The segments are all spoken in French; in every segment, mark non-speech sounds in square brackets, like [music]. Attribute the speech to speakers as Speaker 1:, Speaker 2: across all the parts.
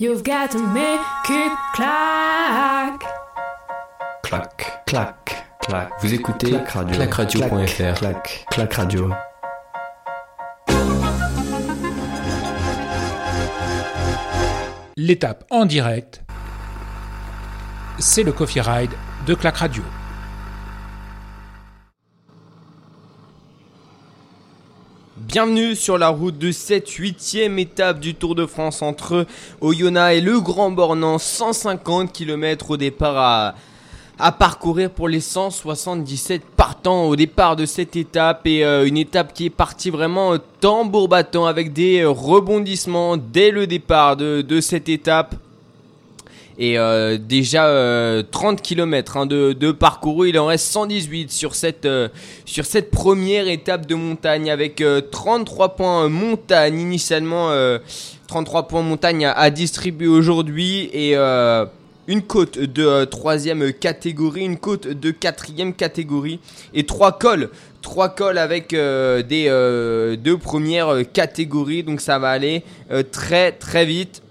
Speaker 1: You've got to make it clack.
Speaker 2: Clac, clac, clac. Vous écoutez Clac Radio.
Speaker 3: Clacradio.fr.
Speaker 2: Clac, clac radio.
Speaker 4: L'étape en direct, c'est le Coffee Ride de Clac Radio.
Speaker 5: Bienvenue sur la route de cette huitième étape du Tour de France entre Oyonnax et le Grand Bornand. 150 km au départ à, à parcourir pour les 177 partants au départ de cette étape. Et euh, une étape qui est partie vraiment euh, tambour battant avec des euh, rebondissements dès le départ de, de cette étape. Et euh, déjà euh, 30 km hein, de, parcouru, il en reste 118 sur cette, euh, sur cette première étape de montagne avec euh, 33 points montagne initialement, euh, 33 points montagne à, à distribuer aujourd'hui et euh, une côte de euh, troisième catégorie, une côte de quatrième catégorie et trois cols. Trois cols avec euh, des euh, deux premières catégories, donc ça va aller euh, très très vite.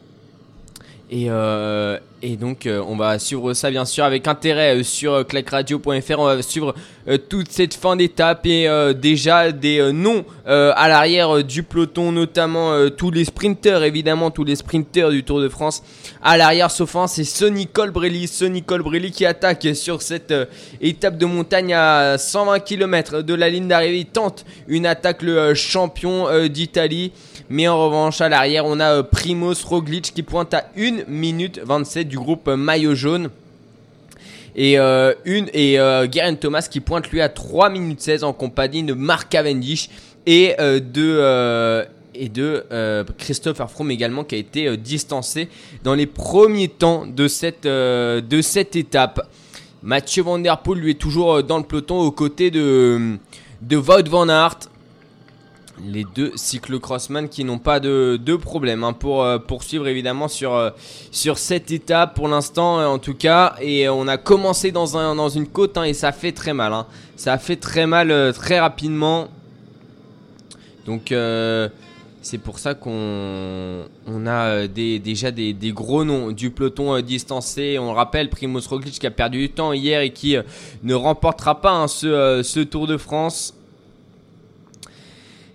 Speaker 5: Et, euh, donc euh, on va suivre ça bien sûr avec intérêt euh, sur euh, clacradio.fr. On va suivre toute cette fin d'étape et déjà des noms à l'arrière du peloton, notamment tous les sprinteurs évidemment, tous les sprinteurs du Tour de France. À l'arrière sauf un, c'est Sonny Colbrelli, Sonny Colbrelli qui attaque sur cette euh, étape de montagne à 120 km de la ligne d'arrivée. Il tente une attaque le euh, champion euh, d'Italie. Mais en revanche, à l'arrière, on a Primoz Roglic qui pointe à 1 minute 27 du groupe Maillot Jaune. Et, euh, une, et Thomas qui pointe lui à 3 minutes 16 en compagnie de Mark Cavendish et de, et de euh, Christopher Froome également qui a été euh, distancé dans les premiers temps de cette, euh, de cette étape. Mathieu Van Der Poel lui est toujours dans le peloton aux côtés de, de Wout Van Aert les deux cyclocrossman qui n'ont pas de, de problème hein, pour poursuivre évidemment sur, sur cette étape pour l'instant en tout cas et on a commencé dans, un, dans une côte hein, et ça fait très mal hein. ça fait très mal très rapidement donc c'est pour ça qu'on on a euh, déjà des, gros noms du peloton euh, distancé. On le rappelle, Primoz Roglic qui a perdu du temps hier et qui euh, ne remportera pas hein, ce, Tour de France.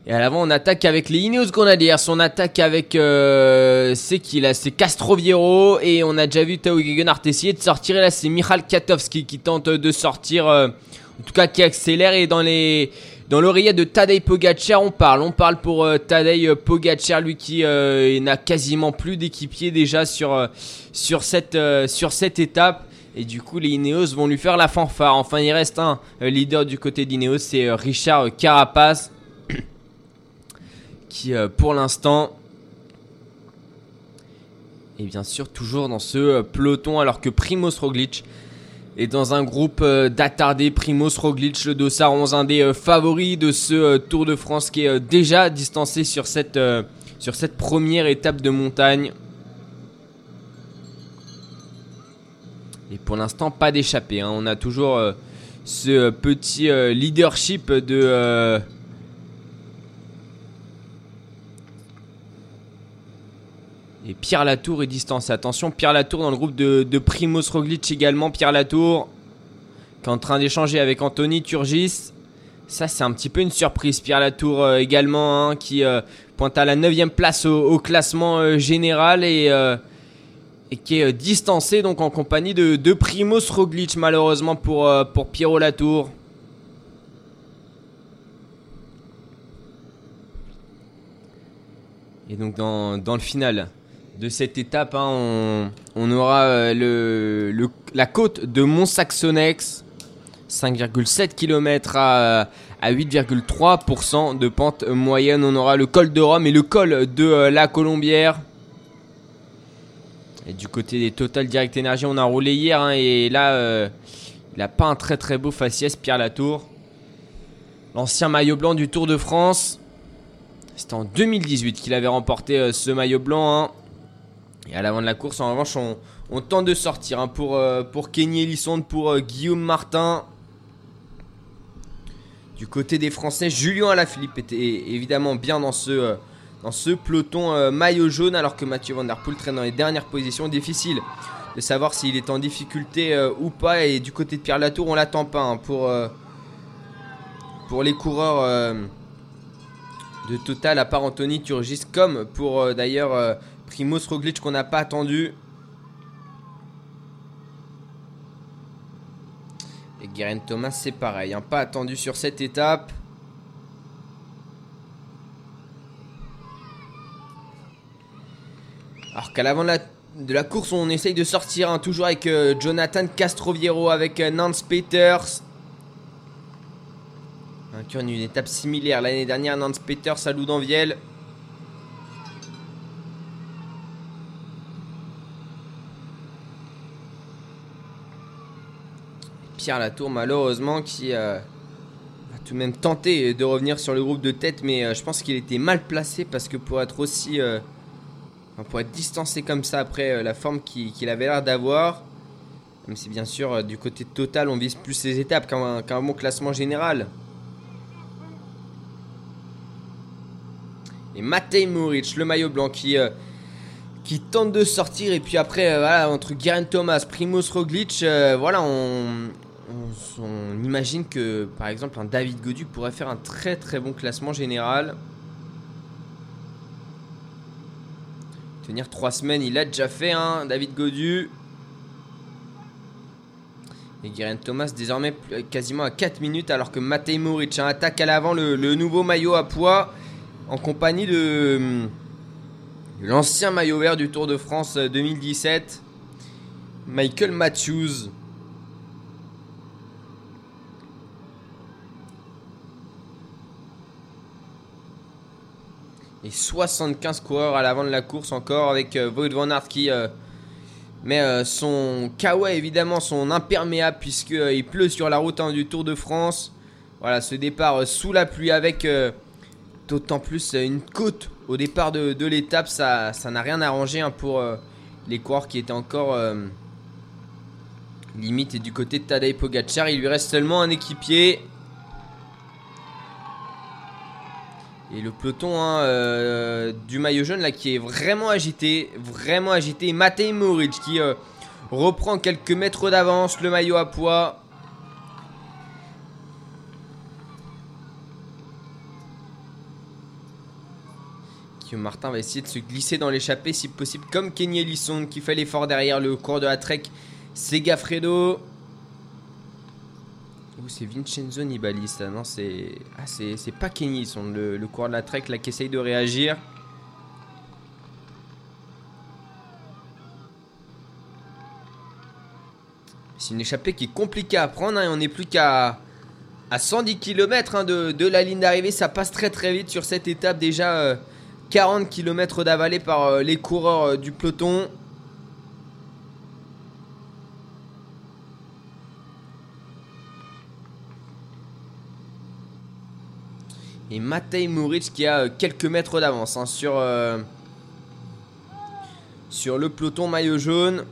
Speaker 5: Et à l'avant, on attaque avec les Ineos Grenadiers. On attaque avec. Euh, c'est qui là? C'est Castroviero. Et on a déjà vu Tao Gegenhardt essayer de sortir. Et là, c'est Michal Katowski qui tente de sortir. euh, en tout cas, qui accélère. Et dans les. Dans l'oreiller de Tadej Pogacar, on parle. On parle pour euh, Tadej Pogacar, lui qui euh, n'a quasiment plus d'équipier déjà sur, euh, sur, cette, euh, sur cette étape. Et du coup, les Ineos vont lui faire la fanfare. Enfin, il reste un leader du côté d'Ineos, c'est Richard Carapace [coughs] qui pour l'instant est bien sûr toujours dans ce peloton alors que Primoz Roglic est dans un groupe euh, d'attardés. Primoz Roglic, le dossard 11, un des favoris de ce euh, Tour de France qui est euh, déjà distancé sur cette, sur cette première étape de montagne. Et pour l'instant, pas d'échappée. hein. On a toujours ce petit leadership de... Et Pierre Latour est distancé. Attention, Pierre Latour dans le groupe de, de Primoz Roglic également. Pierre Latour qui est en train d'échanger avec Anthony Turgis. Ça, c'est un petit peu une surprise. Pierre Latour euh, également hein, qui euh, pointe à la 9 place au, classement euh, général et, qui est distancé donc en compagnie de, de Primoz Roglic malheureusement pour, pour Pierrot Latour. Et donc dans le final de cette étape, hein, on, aura euh, la côte de Mont-Saxonex, 5,7 km à, à 8,3% de pente moyenne. On aura le col de Rome et le col de euh, la Colombière. Et du côté des Total Direct Energy, on a roulé hier hein, et là, euh, il n'a pas un très très beau faciès, Pierre Latour. L'ancien maillot blanc du Tour de France. C'était en 2018 qu'il avait remporté ce maillot blanc. hein. Et à l'avant de la course, en revanche, on, tente de sortir hein, pour, euh, pour Kenny Elissonde, pour euh, Guillaume Martin. Du côté des Français, Julien Alaphilippe était évidemment bien dans ce, euh, dans ce peloton euh, maillot jaune alors que Mathieu Van Der Poel traîne dans les dernières positions. Difficile de savoir s'il est en difficulté ou pas. Et du côté de Pierre Latour, on l'attend pas hein, pour, pour les coureurs de Total, à part Anthony Turgis, comme pour d'ailleurs Primoz Roglic qu'on n'a pas attendu. Et Guerin Thomas, c'est pareil, hein, pas attendu sur cette étape. Alors qu'à l'avant de la, de la course, on essaye de sortir, hein, toujours avec euh, Jonathan Castroviero, avec euh, Nance Peters. Vainqueur d'une étape similaire l'année dernière, Nance Peters à Loudanviel. Pierre Latour, malheureusement, qui euh, a tout de même tenté de revenir sur le groupe de tête, mais euh, je pense qu'il était mal placé parce que pour être aussi. euh, pour être distancé comme ça après la forme qui- qu'il avait l'air d'avoir, même si bien sûr, du côté Total, on vise plus les étapes qu'un bon classement général. Et Matej Moric, le maillot blanc, qui, qui tente de sortir. Et puis après, voilà, entre Geraint Thomas, Primoz Roglic, voilà, on, on- imagine que, par exemple, un David Godu pourrait faire un très très bon classement général. Tenir 3 semaines, il a déjà fait, hein, David Godu. Et Geraint Thomas désormais quasiment à 4 minutes alors que Matej Moric hein, attaque à l'avant le, nouveau maillot à poids en compagnie de, l'ancien maillot vert du Tour de France euh, 2017, Michael Matthews. Et 75 coureurs à l'avant de la course encore avec euh, Wout van Aert qui euh, met euh, son kawaii évidemment son imperméable puisque euh, pleut sur la route hein, du Tour de France. Voilà ce départ sous la pluie avec d'autant plus une côte au départ de, l'étape. Ça n'a rien arrangé hein, pour les coureurs qui étaient encore limite du côté de Tadej Pogacar. Il lui reste seulement un équipier Et le peloton hein, euh, du maillot jaune là qui est vraiment agité, vraiment agité. Matej Moric qui euh, reprend quelques mètres d'avance, le maillot à poids. Guillaume Martin va essayer de se glisser dans l'échappée si possible, comme Kenny Ellison qui fait l'effort derrière le cours de la Trek. Segafredo. C'est Vincenzo Nibali ça Non, c'est. Ah, c'est pas Kenny Ellison, le, le coureur de la Trek là qui essaye de réagir. C'est une échappée qui est compliquée à prendre hein, et on n'est plus qu'à à 110 km de, de la ligne d'arrivée. Ça passe très très vite sur cette étape. Déjà euh, 40 km d'avalée par euh, les coureurs euh, du peloton. Et Matej Moric qui a euh, quelques mètres d'avance hein, euh, sur le peloton maillot jaune.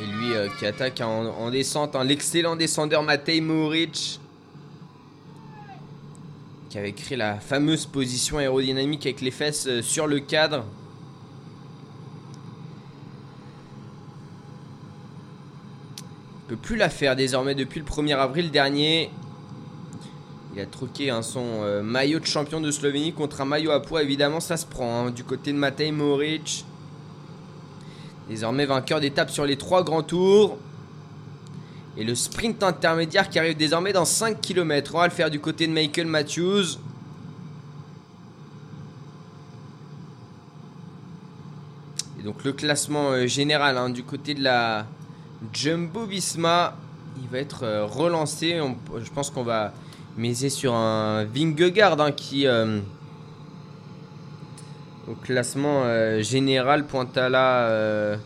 Speaker 5: Et lui euh, qui attaque en, en descente, l'excellent descendeur Matej Moric. Qui avait créé la fameuse position aérodynamique avec les fesses euh, sur le cadre. Il peut plus la faire désormais depuis le 1er avril dernier. Il a troqué son euh, maillot de champion de Slovénie contre un maillot à poids. Évidemment, ça se prend hein, du côté de Matej Moric. Désormais vainqueur d'étape sur les trois grands tours. Et le sprint intermédiaire qui arrive désormais dans 5 km. On va le faire du côté de Michael Matthews. Et donc le classement euh, général hein, du côté de la Jumbo Visma, il va être euh, relancé. Je pense qu'on va miser sur un Vingegaard hein, qui euh, au classement euh, général pointe à la euh,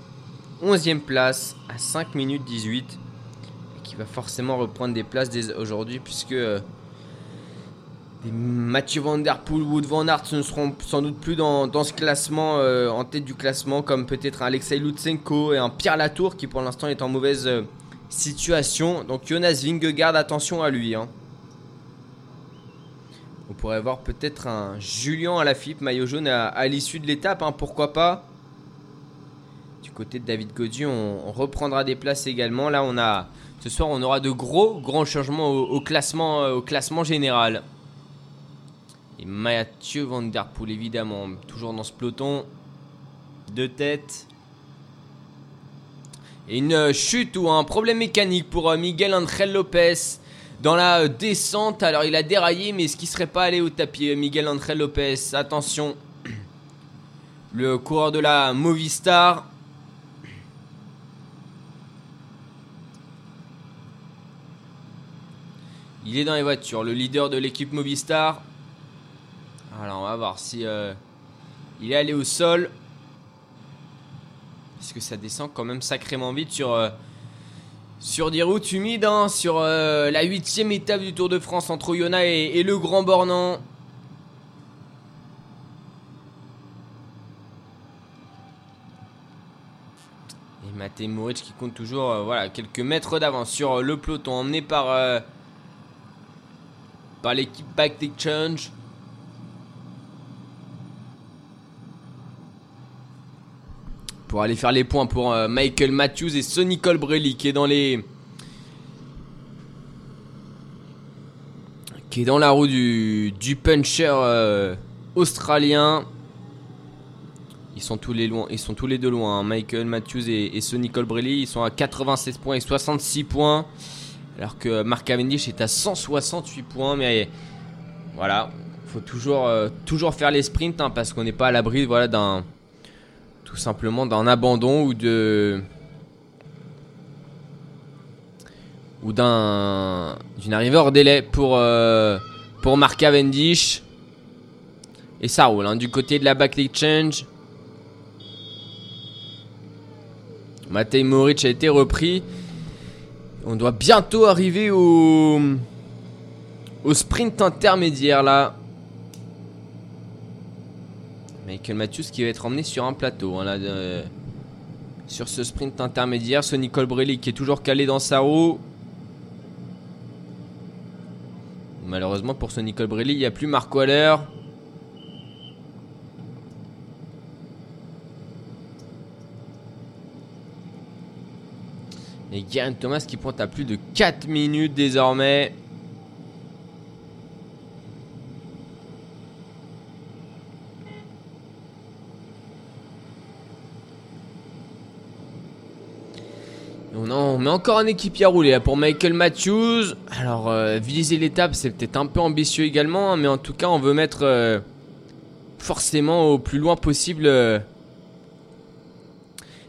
Speaker 5: 11e place à 5 minutes 18. Et qui va forcément reprendre des places aujourd'hui puisque euh, Mathieu Van Der Poel, Wood Van Aert ne seront sans doute plus dans, ce classement, euh, en tête du classement, comme peut-être un Alexei Lutsenko et un Pierre Latour qui pour l'instant est en mauvaise situation. Donc Jonas Vingegaard, attention à lui. hein. On pourrait voir peut-être un Julien à la FIP, maillot jaune à, l'issue de l'étape, hein, pourquoi pas? Du côté de David Gaudu, on, reprendra des places également. Là, on a ce soir, on aura de gros, grands changements au, euh, classement général. Et Mathieu Van Der Poel, évidemment, toujours dans ce peloton. De tête. Et une chute ou un problème mécanique pour euh, Miguel Angel Lopez dans la euh, descente. Alors il a déraillé, mais est-ce qu'il serait pas allé au tapis, euh, Miguel Angel Lopez? Attention. [clears throat] Le coureur de la Movistar. Il est dans les voitures, le leader de l'équipe Movistar. Alors on va voir si euh, il est allé au sol. Parce que ça descend quand même sacrément vite sur, sur des routes humides. hein, sur euh, la huitième étape du Tour de France entre Oyonnax et, le Grand Bornand. Et Matej Moric qui compte toujours euh, voilà, quelques mètres d'avance sur euh, le peloton emmené par, par l'équipe Back Exchange. Pour aller faire les points pour euh, Michael Matthews et Sonny Colbrelli qui est dans les. qui est dans la roue du, du puncher euh, australien. Ils sont tous les deux loin. hein. Michael Matthews et, et Sonny Colbrelli, ils sont à 96 points et 66 points, alors que Mark Cavendish est à 168 points. Mais voilà, faut toujours, euh, toujours faire les sprints hein, parce qu'on n'est pas à l'abri, voilà, d'un tout simplement d'un abandon ou de ou d'un d'une arrivée hors délai pour euh, pour Mark Cavendish. Et ça roule hein, du côté de la back change. Matej Moric a été repris. On doit bientôt arriver au au sprint intermédiaire là Michael Matthews qui va être emmené sur un plateau hein, sur ce sprint intermédiaire. Sonny Colbrelli qui est toujours calé dans sa roue. Malheureusement pour Sonny Colbrelli, il n'y a plus Marc Waller. Et Geraint Thomas qui pointe à plus de 4 minutes désormais. On, en- on met encore un équipier à rouler pour Michael Matthews. Alors, euh, viser l'étape, c'est peut-être un peu ambitieux également, hein, mais en tout cas, on veut mettre euh, forcément au plus loin possible euh,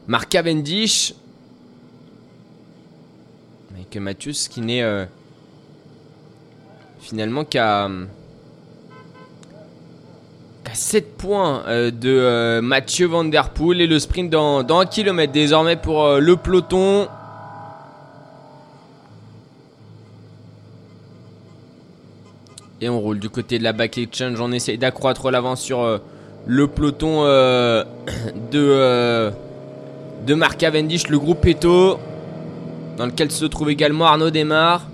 Speaker 5: Mark Cavendish. Michael Matthews qui n'est euh, finalement qu'à qu'à 7 points de Mathieu Van Der Poel et le sprint dans, dans un kilomètre désormais pour le peloton. Et on roule du côté de la back exchange. On essaye d'accroître l'avance sur euh, le peloton euh, [clears throat] de, euh, de Cavendish, le groupe Eto, dans lequel se trouve également Arnaud Desmar.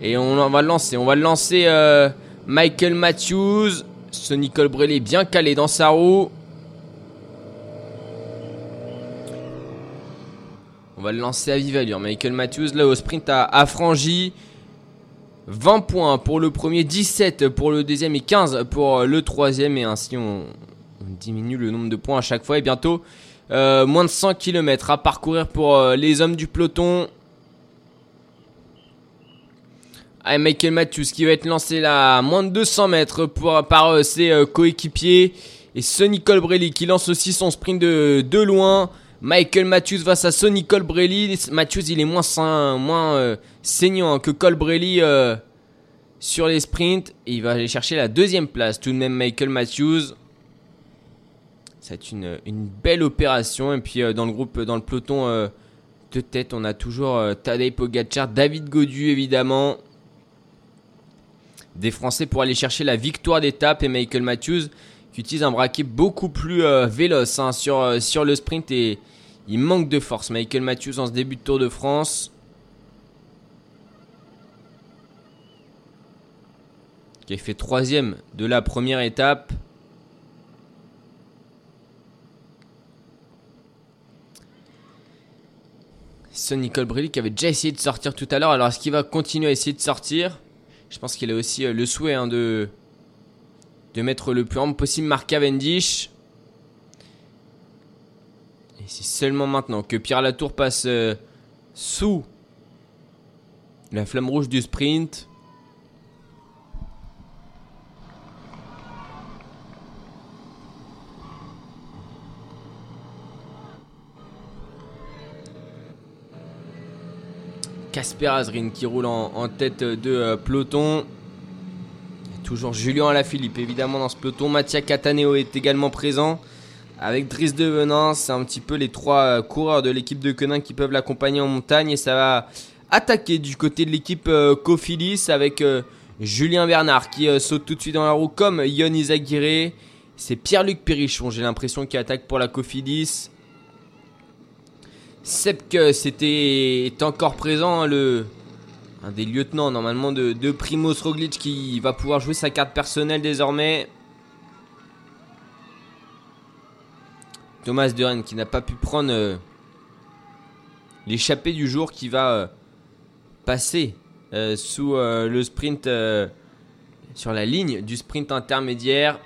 Speaker 5: Et on, va le lancer. On va le lancer euh, Michael Matthews. Sonny Colbrelli est bien calé dans sa roue. On va le lancer à vive allure. Michael Matthews, là au sprint, a, a franchi 20 points pour le premier, 17 pour le deuxième et 15 pour le troisième. Et ainsi, on, diminue le nombre de points à chaque fois. Et bientôt, euh, moins de 100 km à parcourir pour euh, les hommes du peloton. Michael Matthews qui va être lancé là à moins de 200 mètres par euh, ses coéquipiers. Et Sonny Colbrelli qui lance aussi son sprint de loin. Michael Matthews face à Sonny Colbrelli. Matthews il est moins, euh, saignant que Colbrelli euh, sur les sprints. Il va aller chercher la deuxième place tout de même Michael Matthews. C'est une, belle opération. Et puis euh, dans le groupe, dans le peloton euh, de tête, on a toujours Tadej Pogacar, David Godu évidemment. Des Français pour aller chercher la victoire d'étape et Michael Matthews qui utilise un braquet beaucoup plus euh, véloce hein, sur, euh, sur le sprint et il manque de force. Michael Matthews en ce début de Tour de France. Qui a fait troisième de la première étape. Sonny Colbrelli qui avait déjà essayé de sortir tout à l'heure. Alors est-ce qu'il va continuer à essayer de sortir? Je pense qu'il a aussi euh, le souhait hein, de, de mettre le plus ample possible Mark Cavendish. Et c'est seulement maintenant que Pierre Latour passe euh, sous la flamme rouge du sprint. Casper Azrin qui roule en, tête de euh, peloton. Toujours Julien Alaphilippe évidemment dans ce peloton. Mattia Cataneo est également présent. Avec Driss de Venin, c'est un petit peu les trois euh, coureurs de l'équipe de Quenin qui peuvent l'accompagner en montagne. Et ça va attaquer du côté de l'équipe euh, Cofidis avec euh, Julien Bernard qui saute tout de suite dans la roue comme Yon Izaguirre. C'est Pierre-Luc Perrichon, j'ai l'impression, qui attaque pour la Cofidis. Sepke c'était encore présent, hein, le un des lieutenants normalement de, de Primoz Roglic qui va pouvoir jouer sa carte personnelle désormais. Thomas De qui n'a pas pu prendre euh, l'échappée du jour qui va euh, passer euh, sous le sprint sur la ligne du sprint intermédiaire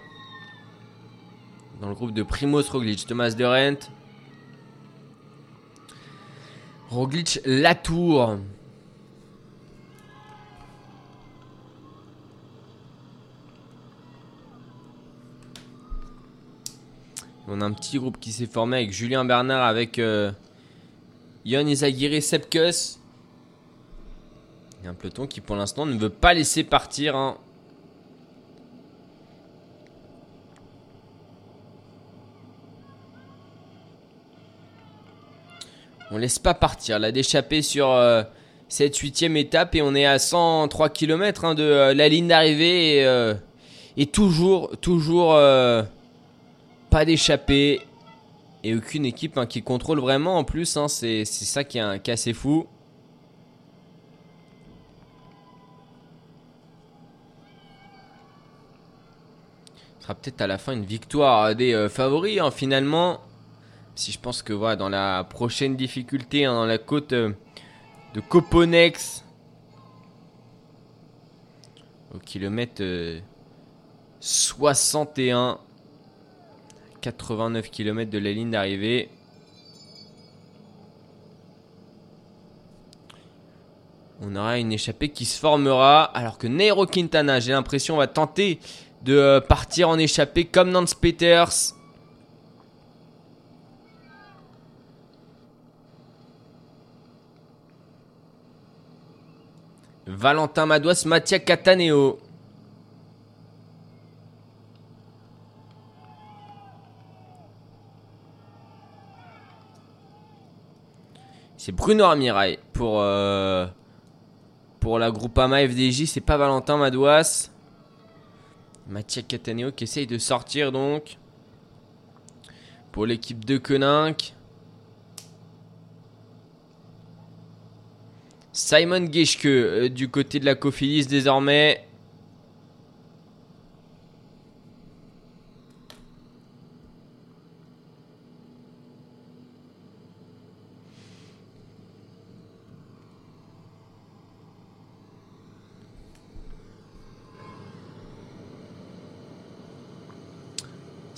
Speaker 5: dans le groupe de Primoz Roglic, Thomas De. Roglic Latour. On a un petit groupe qui s'est formé avec Julien Bernard, avec euh, Yon Izaguirre, Sepkus. Il y a un peloton qui pour l'instant ne veut pas laisser partir. hein. On laisse pas partir. Là, d'échapper sur euh, cette huitième étape et on est à 103 km de euh, la ligne d'arrivée et, euh, toujours, toujours pas d'échappée et aucune équipe hein, qui contrôle vraiment en plus. hein. c'est ça qui est, un- assez fou. Ce sera peut-être à la fin une victoire des euh, favoris hein, finalement. Si je pense que voilà, dans la prochaine difficulté, dans la côte euh, de Coponex, au kilomètre euh, 61, 89 km de la ligne d'arrivée. On aura une échappée qui se formera, alors que Nairo Quintana, j'ai l'impression, va tenter de euh, partir en échappée comme Nance Peters. Valentin Madouas, Mattia Cataneo. C'est Bruno Armirail pour, euh, pour la Groupama FDJ. C'est pas Valentin Madouas. Mattia Cataneo qui essaye de sortir donc. Pour l'équipe de Koninck. Simon Geschke euh, du côté de la Cofidis désormais.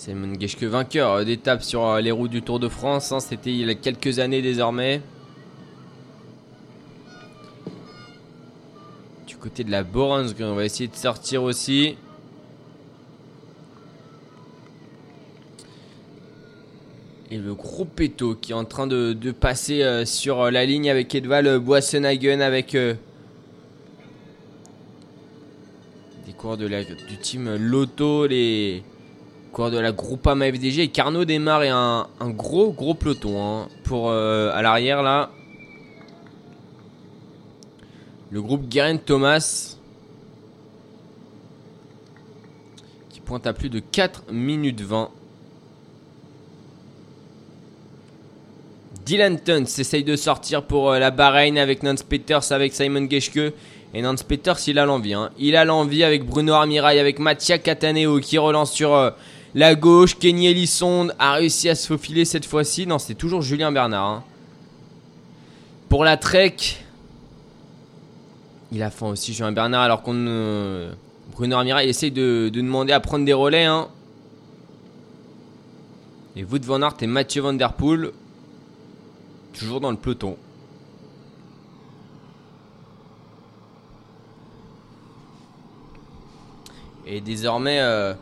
Speaker 5: Simon Geschke vainqueur euh, d'étape sur euh, les routes du Tour de France. hein, C'était il y a quelques années désormais. Du côté de la Borensgreen, on va essayer de sortir aussi. Et le gros péto qui est en train de, passer euh, sur la ligne avec Edval Boissenhagen, avec des coureurs de la- du team Lotto, les, Coureur de la Groupama FDG et Carnot démarre et un, gros gros peloton hein, pour euh, à l'arrière là. Le groupe Guerin Thomas qui pointe à plus de 4 minutes 20. Dylan Tuns essaye de sortir pour euh, la Bahreïn avec Nance Peters, avec Simon Geschke. Et Nance Peters, il a l'envie. hein. Il a l'envie avec Bruno Armirail, avec Mattia Cataneo qui relance sur euh, la gauche. Kenny Ellison a réussi à se faufiler cette fois-ci. Non, c'est toujours Julien Bernard. hein. Pour la Trek, il a faim aussi Julien Bernard alors qu'on... Bruno Armirail essaye de, de demander à prendre des relais. hein. Et Wout van Aert et Mathieu Van Der Poel toujours dans le peloton. Et désormais, euh,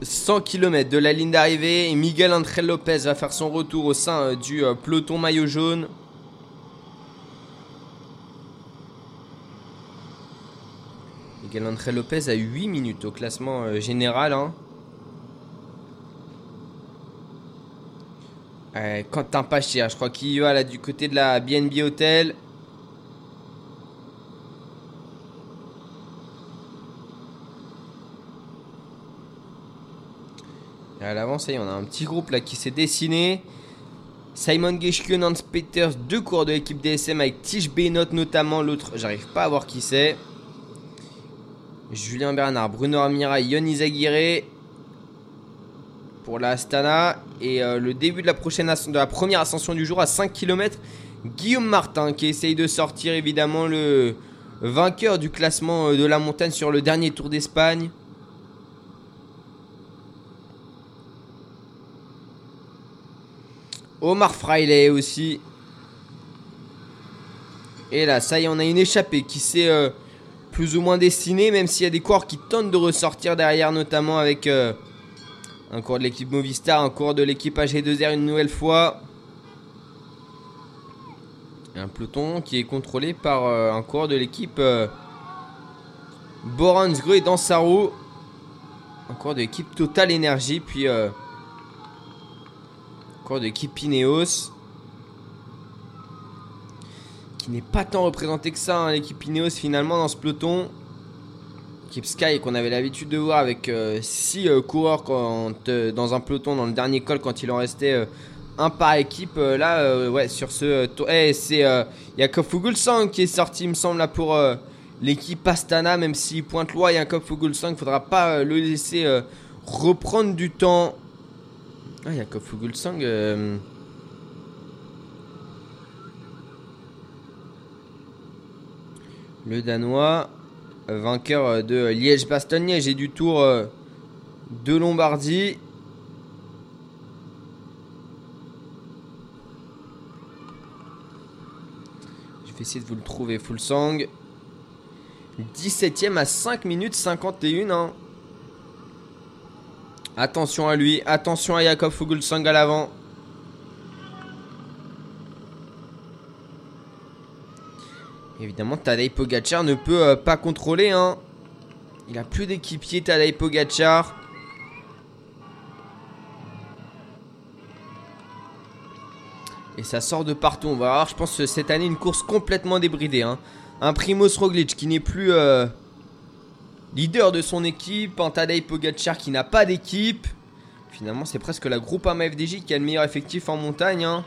Speaker 5: 100 km de la ligne d'arrivée, Miguel Angel Lopez va faire son retour au sein euh, du euh, peloton maillot jaune. Miguel Angel Lopez a 8 minutes au classement euh, général. hein. Quentin Pachia, je crois qu'il va là du côté de la BNB Hotel. À est, on a un petit groupe là qui s'est dessiné. Simon Geschke, Nance Peters, deux cours de l'équipe DSM avec Tige Benot notamment. L'autre, j'arrive pas à voir qui c'est. Julien Bernard, Bruno Amira, Yon Izaguirre pour la Astana. Et euh, le début de la, prochaine de la première ascension du jour à 5 km, Guillaume Martin qui essaye de sortir évidemment le vainqueur du classement euh, de la montagne sur le dernier Tour d'Espagne. Omar Fraile aussi. Et là, ça y est, on a une échappée qui s'est euh, plus ou moins dessinée, même s'il y a des coureurs qui tentent de ressortir derrière, notamment avec euh, un coureur de l'équipe Movistar, un coureur de l'équipe AG2R une nouvelle fois. Un peloton qui est contrôlé par euh, un coureur de l'équipe Boransgro et Dansaro. Un coureur de l'équipe Total Energy, puis euh, de l'équipe Ineos. Qui n'est pas tant représenté que ça, hein, l'équipe Ineos finalement dans ce peloton. L'équipe Sky qu'on avait l'habitude de voir avec 6 coureurs quand, euh, dans un peloton dans le dernier col quand il en restait euh, un par équipe. Euh, là, euh, ouais, sur ce euh, tour, eh, c'est euh, Jakob Fuglsang qui est sorti, il me semble, là pour euh, l'équipe Astana. Même s'il pointe loin, Jakob Fuglsang, faudra pas euh, le laisser euh, reprendre du temps. Ah, Jakob Fuglsang. euh, Le Danois, vainqueur de Liège-Bastogne-Liège et du Tour euh, de Lombardie. Je vais essayer de vous le trouver, Fulsang. 17ème à 5 minutes 51. hein. Attention à lui, attention à Jakob Fuglsang à l'avant. Évidemment, Tadej Pogacar ne peut euh, pas contrôler. Hein. Il a plus d'équipier, Tadej Pogacar. Et ça sort de partout. On va avoir, je pense, cette année une course complètement débridée. hein. Un Primoz Roglic qui n'est plus euh, leader de son équipe. Un Tadej qui n'a pas d'équipe. Finalement, c'est presque la Groupama FDJ qui a le meilleur effectif en montagne. hein.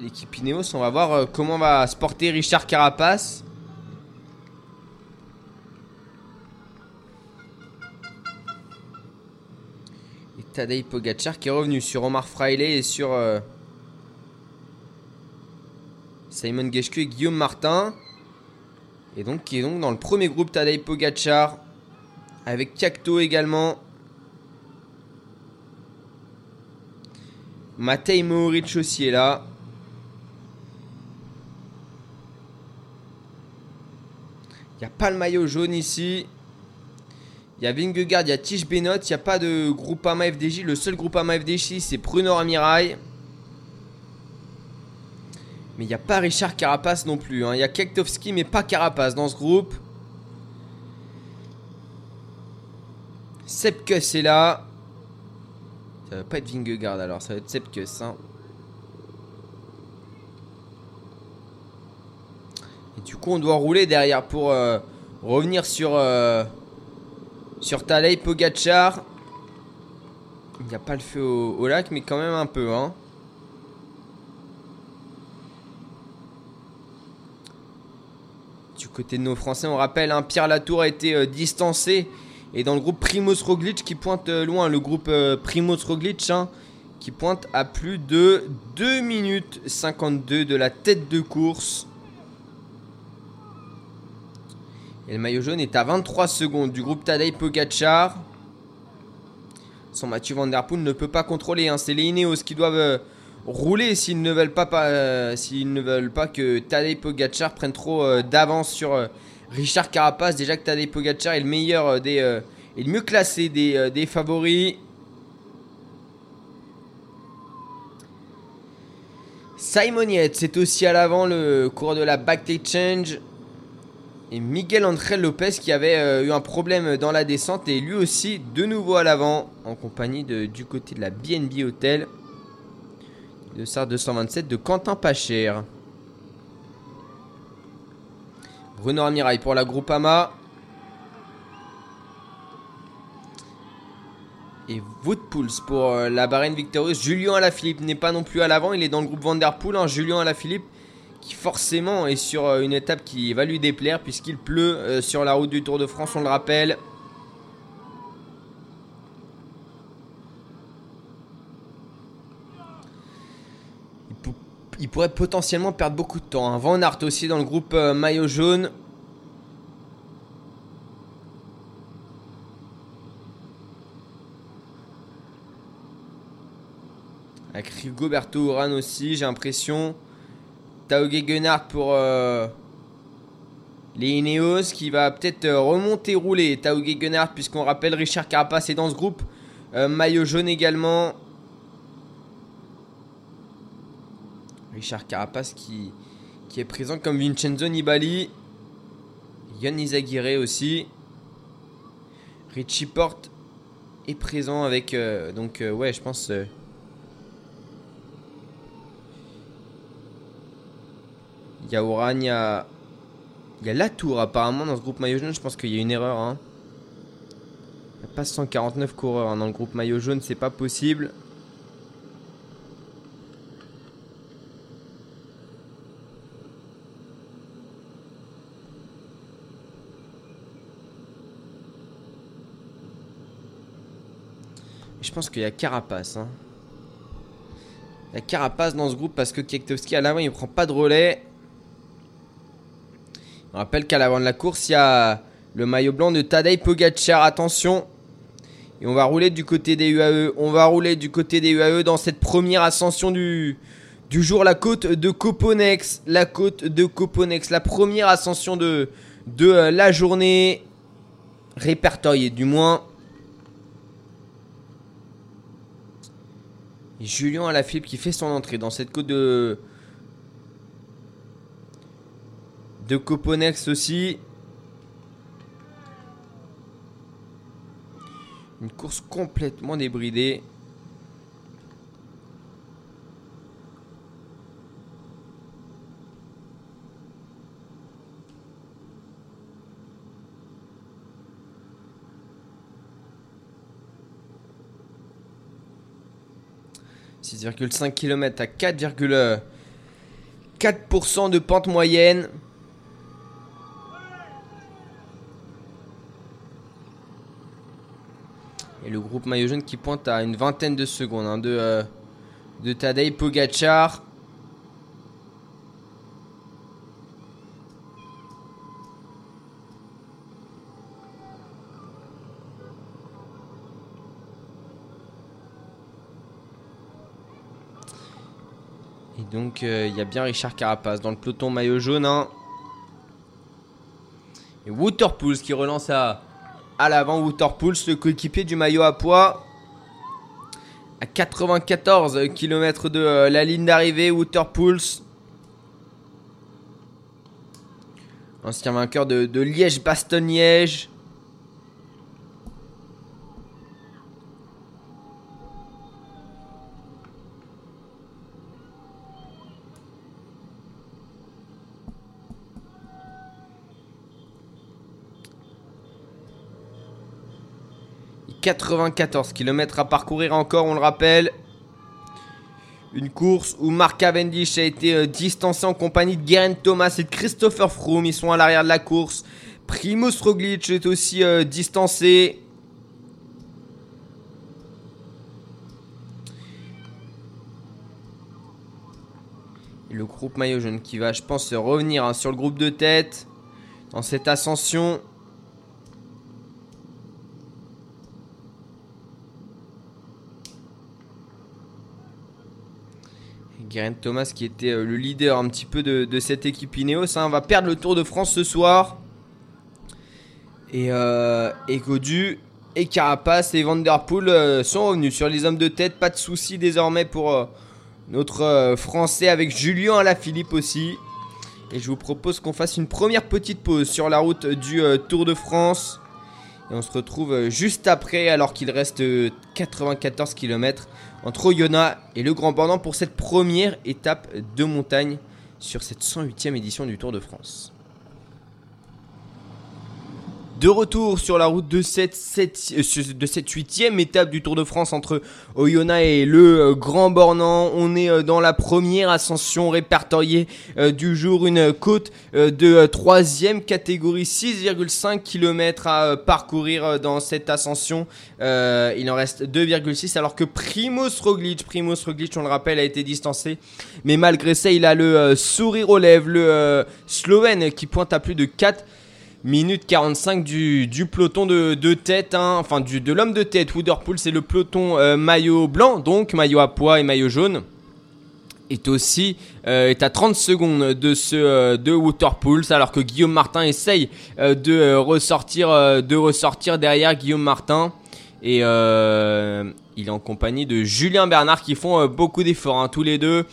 Speaker 5: L'équipe Ineos, on va voir euh, comment va se Richard Carapace. Et Tadej Pogacar qui est revenu sur Omar Fraile et sur euh, Simon Geschke et Guillaume Martin. Et donc qui est donc dans le premier groupe Tadej Pogacar avec Cacto également. Matej Mohoric aussi est là. Il n'y a pas le maillot jaune ici. Il y a Vingegaard, il y a Tige Benot, il n'y a pas de Groupama FDJ. Le seul Groupama FDJ, c'est Bruno Amirail. Mais il n'y a pas Richard Carapace non plus. hein. Il y a Kektovski, mais pas Carapace dans ce groupe. Sepkus est là. Ça va pas être Vingegaard alors, ça va être Sepkus. Hein. Et du coup, on doit rouler derrière pour euh, revenir sur, euh, sur Tadej Pogacar. Il n'y a pas le feu au, au lac, mais quand même un peu. Hein. Côté de nos Français, on rappelle, hein, Pierre Latour a été euh, distancé. Et dans le groupe Primoz Roglic qui pointe euh, loin, le groupe euh, Primoz Roglic hein, qui pointe à plus de 2 minutes 52 de la tête de course. Et le maillot jaune est à 23 secondes du groupe Tadej Pogacar. Son Mathieu Van ne peut pas contrôler. hein, C'est les Ineos qui doivent rouler s'ils ne veulent pas, pas, euh, s'ils ne veulent pas que Tadej Pogacar prenne trop euh, d'avance sur euh, Richard Carapace. Déjà que Tadej Pogacar est le meilleur des, est le mieux classé des, favoris. Simon Yates c'est aussi à l'avant le cours de la Back Change. Et Miguel Angel Lopez qui avait eu un problème dans la descente et lui aussi de nouveau à l'avant en compagnie du côté de la BNB Hotel de SAR 227 de Quentin Pacher. Bruno Amirail pour la Groupama. Et Woodpools pour euh, la Barène Victorieuse. Julien Alaphilippe n'est pas non plus à l'avant, il est dans le groupe Vanderpool. Hein. Julien Alaphilippe qui forcément est sur euh, une étape qui va lui déplaire puisqu'il pleut euh, sur la route du Tour de France, on le rappelle. Il, pou- il pourrait potentiellement perdre beaucoup de temps. hein. Van Aert aussi dans le groupe euh, maillot jaune. Avec Rigoberto Urán aussi, j'ai l'impression. Tao Gegenhardt pour euh, les Ineos qui va peut-être euh, remonter rouler. Tao Gegenhardt puisqu'on rappelle Richard Carapace est dans ce groupe. Maillot jaune également. Richard Carapace qui, est présent comme Vincenzo Nibali. Yann Izaguirre aussi. Richie Porte est présent avec... euh, donc euh, ouais je pense... euh, Il y a Oran, il y a... Il y a Latour apparemment dans ce groupe maillot jaune. Je pense qu'il y a une erreur. hein. Il n'y a pas 149 coureurs hein, dans le groupe maillot jaune. C'est pas possible. Je pense qu'il y a Carapace. hein. Il y a Carapace dans ce groupe parce que Kiektowski à l'avant il prend pas de relais. On rappelle qu'à l'avant de la course, il y a le maillot blanc de Tadej Pogacar. Attention. Et on va rouler du côté des UAE. On va rouler du côté des UAE dans cette première ascension du, jour. La côte de Coponex. La côte de Coponex. La première ascension de, de euh, la journée. Répertoriée du moins. Julien Alaphilippe qui fait son entrée dans cette côte de, de Coponex aussi. Une course complètement débridée. « 6,5 km à 4,4% de pente moyenne. Et le groupe maillot jaune qui pointe à une vingtaine de secondes hein, de, euh, de Pogacar. Donc euh, il y a bien Richard Carapace dans le peloton maillot jaune. hein. Et Waterpools qui relance à, à l'avant. Waterpools, le coéquipier du maillot à poids. À 94 km de euh, la ligne d'arrivée, Waterpools. Ancien vainqueur de, de Liège-Bastogne-Liège. 94 km à parcourir encore, on le rappelle. Une course où Mark Cavendish a été euh, distancé en compagnie de Geraint Thomas et de Christopher Froome. Ils sont à l'arrière de la course. Primoz Roglic est aussi euh, distancé. Et le groupe maillot jaune qui va, je pense, revenir hein, sur le groupe de tête dans cette ascension. Geraint Thomas qui était euh, le leader un petit peu de, cette équipe Ineos hein, va perdre le Tour de France ce soir. Et, euh, et Godu et Carapace et Vanderpool euh, sont revenus sur les hommes de tête. Pas de souci désormais pour euh, notre Français avec Julien Alaphilippe aussi. Et je vous propose qu'on fasse une première petite pause sur la route du Tour de France. Et on se retrouve juste après alors qu'il reste 94 km entre Oyonnax et le Grand Bornand pour cette première étape de montagne sur cette 108e édition du Tour de France. De retour sur la route de cette, 7, euh, de cette 8e étape du Tour de France entre Oyonnax et le euh, Grand Bornand. On est euh, dans la première ascension répertoriée du jour. Une côte de 3e catégorie, 6,5 km à parcourir dans cette ascension. il en reste 2,6 alors que Primoz Roglic, Primoz Roglic on le rappelle, a été distancé. Mais malgré ça, il a le sourire aux lèvres, le Slovène qui pointe à plus de 4 minute 45 du, peloton de, tête, hein. enfin du, de l'homme de tête. Wooderpool, c'est le peloton euh, maillot blanc, donc maillot à poids et maillot jaune. Est aussi euh, est à 30 secondes de ce euh, de Waterpools alors que Guillaume Martin essaye de ressortir de ressortir derrière Guillaume Martin et il est en compagnie de Julien Bernard qui font beaucoup d'efforts hein, tous les deux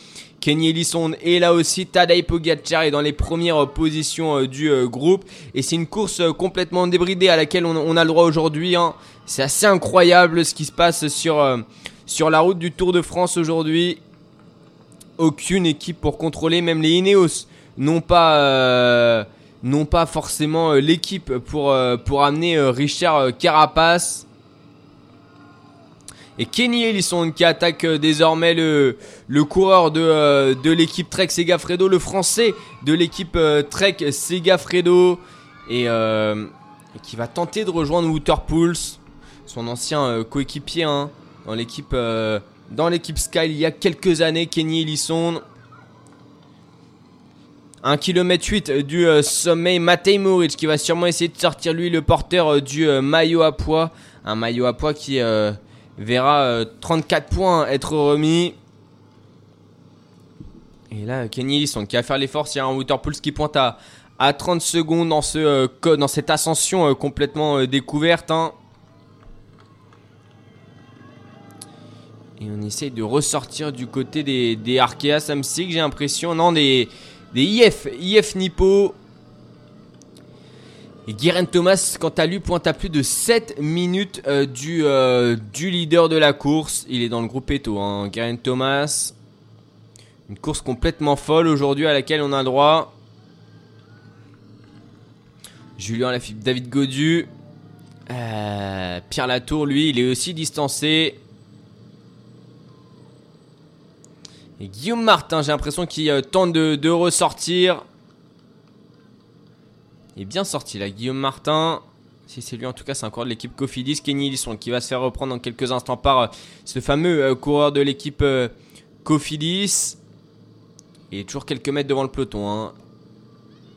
Speaker 5: Kenny Ellison est là aussi. Tadej Pogacar est dans les premières positions euh, du euh, groupe. Et c'est une course euh, complètement débridée à laquelle on, a le droit aujourd'hui. Hein. C'est assez incroyable ce qui se passe sur, sur la route du Tour de France aujourd'hui. Aucune équipe pour contrôler, même les Ineos n'ont pas, pas forcément l'équipe pour, pour amener Richard Carapace. Et Kenny Ellison qui attaque euh, désormais le, le coureur de, euh, de l'équipe Trek Segafredo, le français de l'équipe euh, Trek Segafredo. Et qui va tenter de rejoindre Waterpools, son ancien coéquipier hein, dans l'équipe dans Sky il y a quelques années, Kenny Ellison. 1 km 8 du sommet Matej Moric qui va sûrement essayer de sortir lui le porteur du maillot à poids. Un maillot à poids qui verra 34 euh, points être remis. Et là, Kenny Ellison qui va faire l'effort. Il y a un Waterpools qui pointe à, à 30 secondes dans, ce, euh, dans cette ascension euh, complètement découverte. Hein. Et on essaye de ressortir du côté des, des Arkea Samsic, j'ai l'impression. Non, des, des IF, IF Nippo. Guérin Thomas, quant à lui, pointe à plus de 7 minutes euh, du, euh, du leader de la course. Il est dans le groupe Eto, hein. Guérin Thomas. Une course complètement folle aujourd'hui à laquelle on a droit. Julien Lafitte, David Godu. Euh, Pierre Latour, lui, il est aussi distancé. Et Guillaume Martin, j'ai l'impression qu'il tente de ressortir. Il est bien sorti là, Guillaume Martin. Si c'est lui, en tout cas, c'est encore de l'équipe Cofidis. Kenny Lisson qui va se faire reprendre dans quelques instants par euh, ce fameux euh, coureur de l'équipe euh, Cofidis. Toujours quelques mètres devant le peloton. Hein.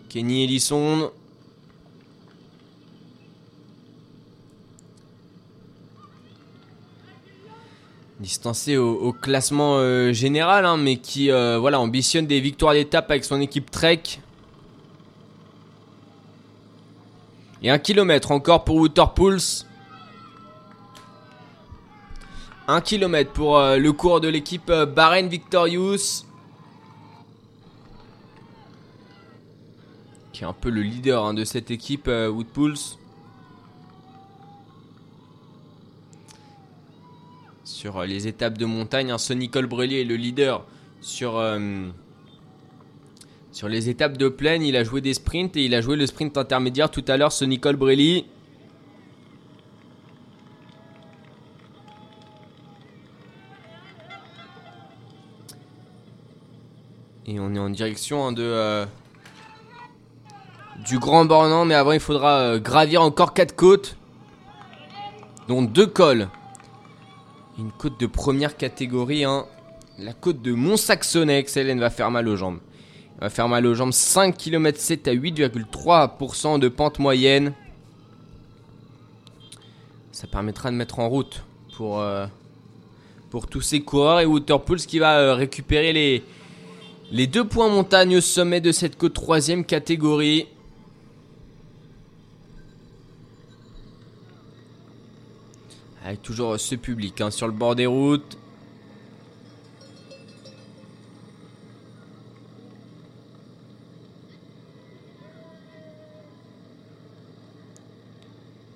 Speaker 5: Kenny Ellison. Distancé au, classement général, hein, mais qui voilà, ambitionne des victoires d'étape avec son équipe Trek. Et un kilomètre encore pour Waterpools. Un kilomètre pour euh, le cours de l'équipe euh, Bahrain Victorious. Qui est un peu le leader hein, de cette équipe euh, Woodpools. Sur les étapes de montagne, hein, Sonny Colbrelli est le leader sur sur les étapes de plaine, il a joué des sprints et il a joué le sprint intermédiaire tout à l'heure, ce Nicole Brelli. Et on est en direction hein, de euh, du Grand Bornand, mais avant il faudra euh, gravir encore quatre côtes, dont deux cols. Une côte de première catégorie, hein. la côte de Mont-Saxonnex, Hélène va faire mal aux jambes. Va faire mal aux jambes, 5 km 7 à 8,3% de pente moyenne. Ça permettra de mettre en route pour, euh, pour tous ces coureurs et Waterpools qui va euh, récupérer les, les deux points montagne au sommet de cette côte troisième catégorie. Avec toujours ce public hein, sur le bord des routes.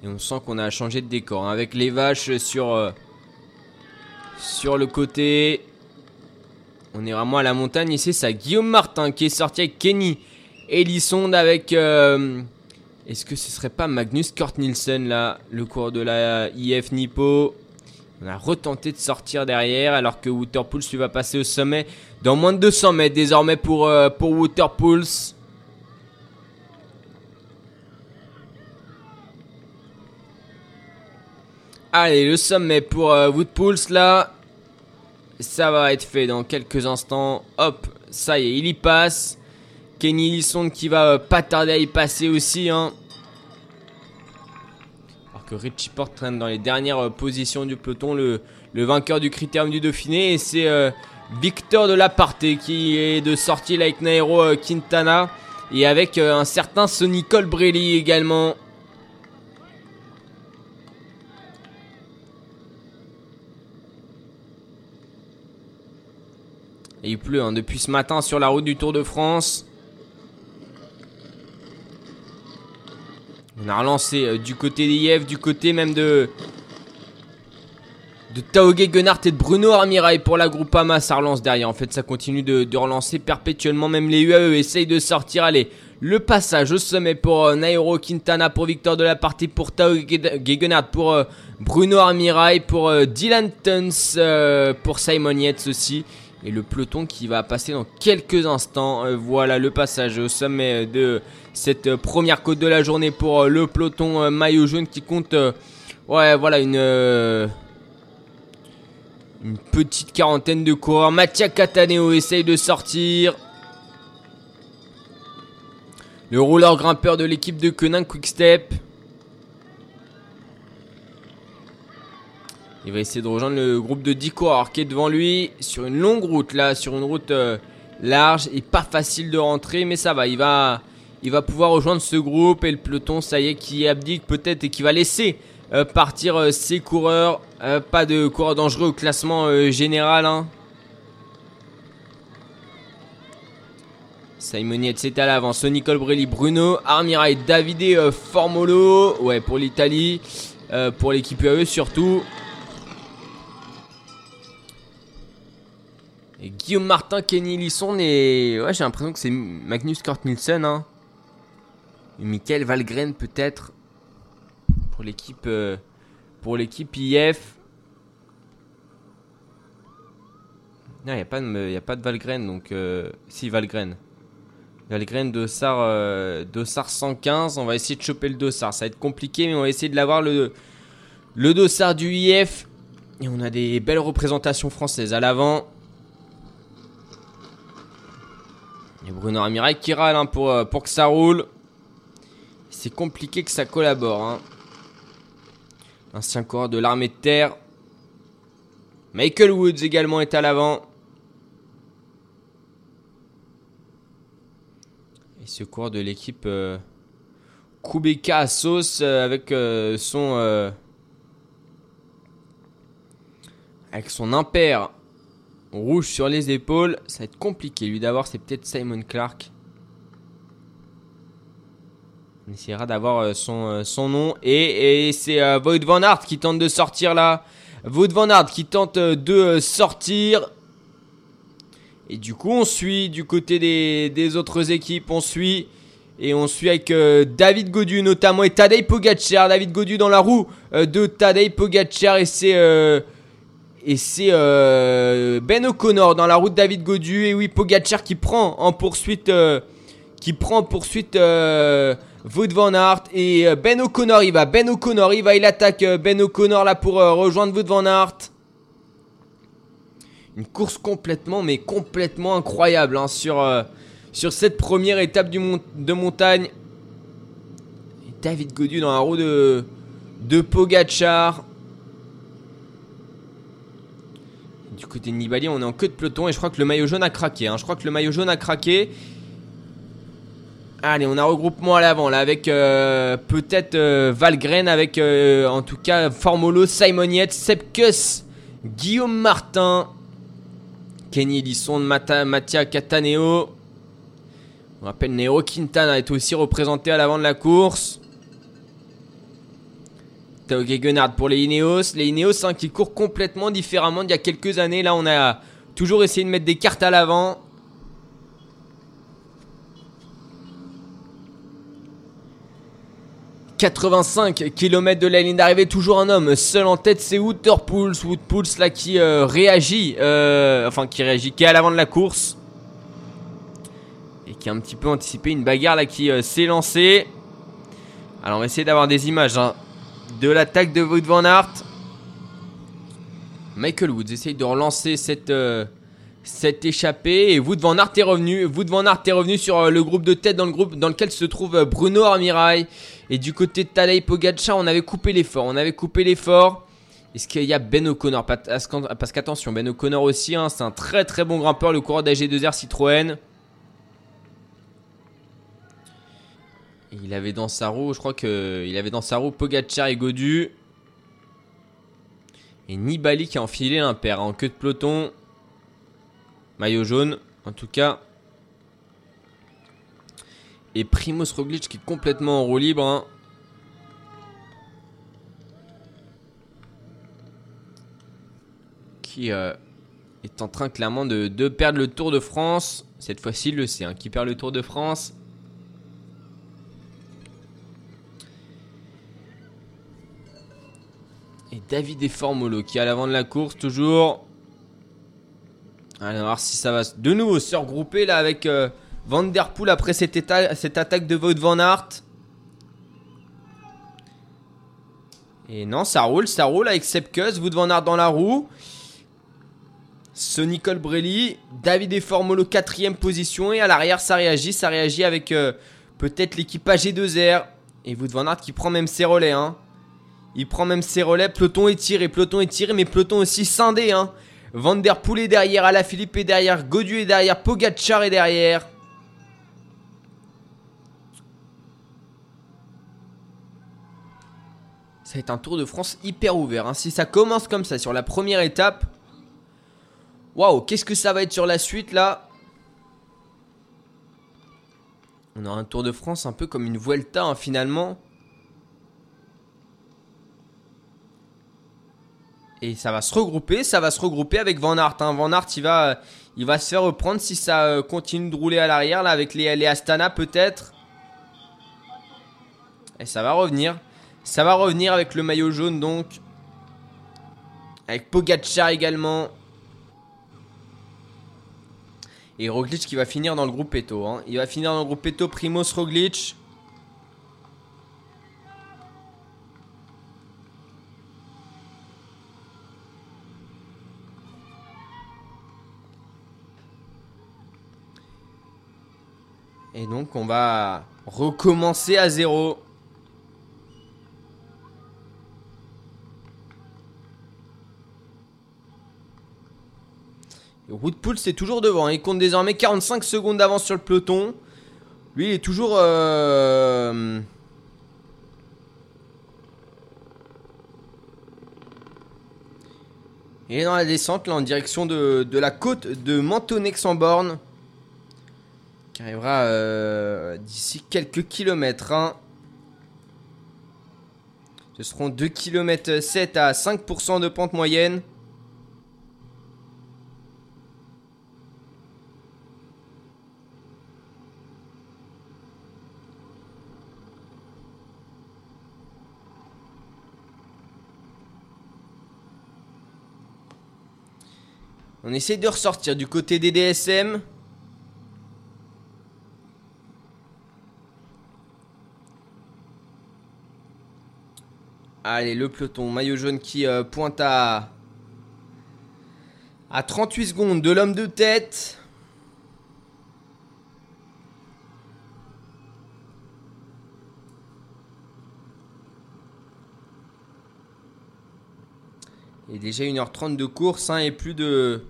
Speaker 5: Et on sent qu'on a changé de décor. hein, avec les vaches sur, euh, le côté. On est vraiment à la montagne. Ici, c'est Guillaume Martin qui est sorti avec Kenny Elisson avec. euh, Est-ce que ce serait pas Magnus Kort Nielsen là, le cours de la IF Nippo? On a retenté de sortir derrière alors que Waterpools lui va passer au sommet dans moins de 200 mètres désormais pour, euh, pour Waterpools. Allez, le sommet pour euh, Woodpools là. Ça va être fait dans quelques instants. Hop, ça y est, il y passe. Kenny Lisson qui va euh, pas tarder à y passer aussi. Hein. Alors que Richie Porte traîne dans les dernières euh, positions du peloton, le, vainqueur du critérium du Dauphiné. Et c'est Victor de Laparté qui est de sortie là avec Nairo Quintana. Et avec un certain Sonny Colbrelli également. Et il pleut hein, depuis ce matin sur la route du Tour de France. On a relancé euh, du côté d'IF, du côté même de de Taoge Gunnart et de Bruno Armirail pour la Groupama. Ça relance derrière. En fait, ça continue de, relancer perpétuellement. Même les UAE essayent de sortir. Allez, le passage au sommet pour euh, Nairo Quintana, pour Victor de la partie, pour Taoge Gunnart, pour euh, Bruno Armirail, pour Dylan Tuns, pour Simon Yates aussi. Et le peloton qui va passer dans quelques instants. Euh, voilà le passage au sommet de cette première côte de la journée pour euh, le peloton euh, maillot jaune qui compte, ouais, voilà une petite quarantaine de coureurs. Mattia Cataneo essaye de sortir. Le rouleur grimpeur de l'équipe de Koenig Quickstep. Il va essayer de rejoindre le groupe de 10 coureurs qui est devant lui sur une longue route là, sur une route euh, large et pas facile de rentrer, mais ça va. Il va, il va pouvoir rejoindre ce groupe et le peloton, ça y est, qui abdique peut-être et qui va laisser euh, partir euh, ses coureurs. Pas de coureurs dangereux au classement général. Hein. Simon Yates est à l'avant, Sonny Colbrelli, Bruno, Armirail, Davide Formolo, ouais pour l'Italie, pour l'équipe UAE surtout. Guillaume Martin, Kenny Lisson et ouais j'ai l'impression que c'est Magnus Kort Nielsen hein. Michael Valgren peut-être pour l'équipe euh, pour l'équipe IF. Non, il n'y a, pas de- pas de Valgren, donc... euh, si, Valgren. Valgren, Dossard, euh, Dossard 115. On va essayer de choper le Dossard. Ça va être compliqué, mais on va essayer de l'avoir, le, le Dossard du IF. Et on a des belles représentations françaises à l'avant. Et Bruno Armirail qui râle hein, pour, euh, pour que ça roule. C'est compliqué que ça collabore. Hein. Ancien coureur de l'armée de terre. Michael Woods également est à l'avant. Et ce coureur de l'équipe euh, Kubeka à sauce euh, avec euh, son euh, avec son rouge sur les épaules, ça va être compliqué lui d'avoir. C'est peut-être Simon Clark. On essaiera d'avoir euh, son, euh, son nom. Et, c'est euh, Void Van Aert qui tente de sortir là. Wout Van Aert qui tente euh, de euh, sortir. Et du coup, on suit du côté des, autres équipes. On suit. Et on suit avec euh, David Godu notamment et Tadej Pogacar. David Godu dans la roue euh, de Tadej Pogacar. Et c'est. euh, Et c'est euh, Ben O'Connor dans la route David Godu. Et oui, Pogacar qui prend en poursuite, euh, qui prend en poursuite euh, van Aert. Et euh, Ben O'Connor, il va. Ben O'Connor, il va. Il attaque Ben O'Connor là pour rejoindre Wout van Aert. Une course complètement, mais complètement incroyable hein, sur, sur cette première étape du de montagne. David Godu dans la roue de, de Pogachar. Du côté de Nibali, on est en queue de peloton et je crois que le maillot jaune a craqué. hein. Je crois que le maillot jaune a craqué. Allez, on a regroupement à l'avant là avec euh, peut-être euh, Valgren, avec euh, en tout cas Formolo, Simon Yates, Guillaume Martin, Kenny Mata, Mattia Cataneo. On rappelle Nero Quintana est aussi représenté à l'avant de la course. Tao Gegenhardt pour les Ineos. Les Ineos hein, qui courent complètement différemment d'il y a quelques années. Là, on a toujours essayé de mettre des cartes à l'avant. « 85 km de la ligne d'arrivée, toujours un homme, seul en tête, c'est Woodpools, Woodpools là qui euh, réagit, euh, enfin qui réagit, qui est à l'avant de la course et qui a un petit peu anticipé une bagarre là qui euh, s'est lancée. Alors on va essayer d'avoir des images hein, de l'attaque de Wout van Aert. Michael Woods essaye de relancer cette, euh, échappée et Wout van Aert est revenu. Wout van est revenu sur euh, le groupe de tête dans le groupe dans lequel se trouve euh, Bruno Armirail. Et du côté de Tadej Pogacar, on avait coupé l'effort. On avait coupé l'effort. Est-ce qu'il y a Ben O'Connor? Parce qu'attention, Ben O'Connor aussi, hein, c'est un très très bon grimpeur, le coureur d'AG2R Citroën. Il avait dans sa roue, je crois que il avait dans sa roue Pogacar et Godu. Et Nibali qui a enfilé un paire en queue de peloton. Maillot jaune, en tout cas. Et Primoz Roglic qui est complètement en roue libre. hein. Qui euh, est en train clairement de, de perdre le Tour de France. Cette fois-ci, il le sait, hein, qui perd le Tour de France. Et David et Formolo qui est à l'avant de la course toujours. Allez, voir si ça va de nouveau se regrouper là avec euh, après cette, attaque de Wout Van Aert. Et non, ça roule, ça roule avec Sepkus, Wout Van Aert dans la roue. Nicole Brelli, David Formolo quatrième position et à l'arrière ça réagit, ça réagit avec euh, peut-être l'équipage G2R et Wout Van Aert qui prend même ses relais. Hein. Il prend même ses relais, peloton étiré, peloton étiré, mais peloton aussi scindé. Hein. Van Der Poel est derrière, Alaphilippe est derrière, Godu est derrière, Pogacar est derrière. Ça va être un Tour de France hyper ouvert. hein. Si ça commence comme ça sur la première étape, waouh, qu'est-ce que ça va être sur la suite là? On aura un Tour de France un peu comme une Vuelta hein, finalement. Et ça va se regrouper, ça va se regrouper avec Van Aert. hein. Van Aert, il va, il va se faire reprendre si ça euh, continue de rouler à l'arrière, là, avec les, les Astana peut-être. Et ça va revenir. Ça va revenir avec le maillot jaune, donc. Avec Pogacar également. Et Roglic qui va finir dans le groupe Eto. hein. Il va finir dans le groupe Eto, Primoz Roglic. Et donc on va recommencer à zéro. Woodpool c'est toujours devant, il compte désormais 45 secondes d'avance sur le peloton. Lui il est toujours... euh, Il est dans la descente là en direction de, la côte de Mentonex en borne qui arrivera euh, d'ici quelques kilomètres. hein. Ce seront 2 km 7 à 5% de pente moyenne. On essaie de ressortir du côté des DSM. Allez, le peloton maillot jaune qui euh, pointe à à 38 secondes de l'homme de tête. Et déjà 1h30 de course hein, et plus de